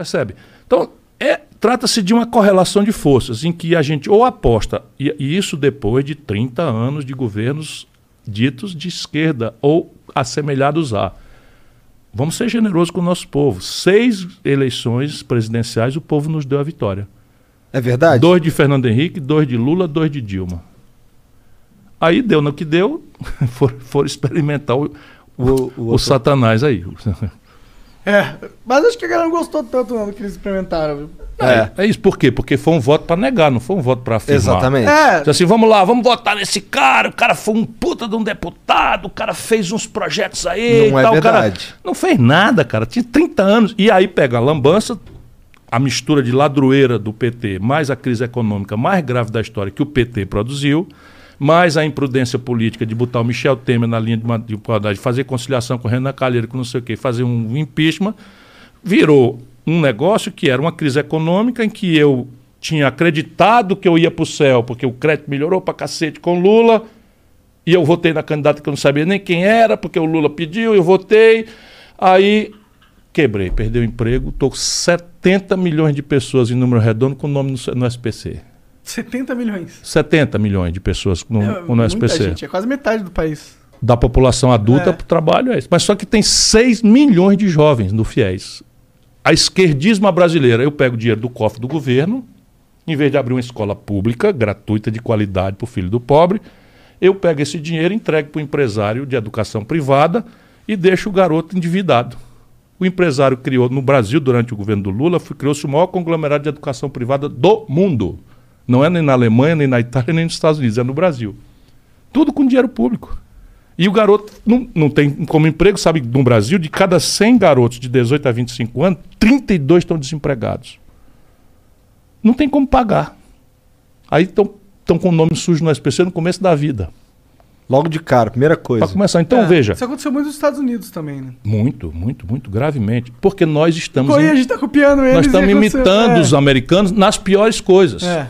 Percebe? Então, é, trata-se de uma correlação de forças em que a gente ou aposta, e, e isso depois de 30 anos de governos ditos de esquerda ou assemelhados a. Vamos ser generosos com o nosso povo. Seis eleições presidenciais o povo nos deu a vitória. É verdade? Dois de Fernando Henrique, dois de Lula, dois de Dilma. Aí deu no que deu, foram for experimentar o, o, o, o Satanás aí. É, mas acho que a galera não gostou tanto não, do que eles experimentaram. Viu? É. é isso, por quê? Porque foi um voto para negar, não foi um voto para afirmar. Exatamente. É, Diz assim, vamos lá, vamos votar nesse cara, o cara foi um puta de um deputado, o cara fez uns projetos aí Não e é tal. o cara verdade. não fez nada, cara, tinha 30 anos. E aí pega a lambança, a mistura de ladroeira do PT, mais a crise econômica mais grave da história que o PT produziu, mais a imprudência política de botar o Michel Temer na linha de, uma- de fazer conciliação com o Renan Calheiro, com não sei o quê, fazer um impeachment, virou um negócio que era uma crise econômica em que eu tinha acreditado que eu ia para o céu, porque o crédito melhorou para cacete com Lula, e eu votei na candidata que eu não sabia nem quem era, porque o Lula pediu, eu votei. Aí quebrei, perdi o emprego, estou com 70 milhões de pessoas em número redondo com nome no, no SPC. 70 milhões. 70 milhões de pessoas no, É, no SPC. gente, é quase metade do país. Da população adulta É. para o trabalho é isso. Mas só que tem 6 milhões de jovens no FIES. A esquerdisma brasileira, eu pego dinheiro do cofre do governo, em vez de abrir uma escola pública, gratuita, de qualidade para o filho do pobre, eu pego esse dinheiro, entrego para o empresário de educação privada e deixo o garoto endividado. O empresário criou, no Brasil, durante o governo do Lula, criou-se o maior conglomerado de educação privada do mundo. Não é nem na Alemanha, nem na Itália, nem nos Estados Unidos, é no Brasil. Tudo com dinheiro público. E o garoto não, não tem como emprego, sabe, no Brasil, de cada 100 garotos de 18 a 25 anos, 32 estão desempregados. Não tem como pagar. Aí estão com o nome sujo no SPC no começo da vida. Logo de cara, primeira Para coisa. começar, então É, veja. Isso aconteceu muito nos Estados Unidos também, né? Muito, muito, muito gravemente. Porque nós estamos, Correia, a im- gente tá copiando eles. nós estamos imitando é. os americanos nas piores coisas. É.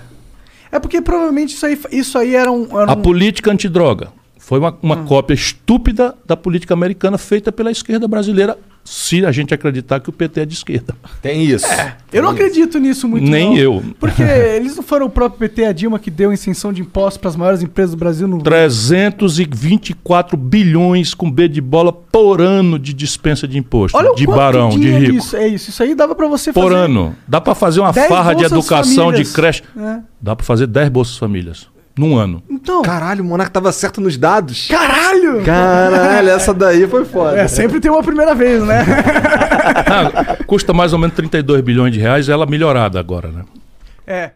É porque provavelmente isso aí, isso aí era um. Era A um- política antidroga foi uma, uma cópia estúpida da política americana feita pela esquerda brasileira, se a gente acreditar que o PT é de esquerda. Tem isso. Eu não acredito nisso muito. Nem não. eu. Porque eles não foram o próprio PT, a Dilma, que deu isenção de impostos para as maiores empresas do Brasil no. 324 bilhões com B de bola por ano de dispensa de imposto. Olha o de quanto barão, de dinheiro rico. Isso, é isso. Isso aí dava para você Por fazer. ano. Dá para fazer uma 10 farra de educação, Famílias. de creche. É. Dá para fazer 10 bolsas famílias. Num ano. Então. Caralho, o Monark tava certo nos dados. Caralho! Caralho, essa daí foi foda. É, sempre tem uma primeira vez, né? Ah, custa mais ou menos 32 bilhões de reais, ela melhorada agora, né? é.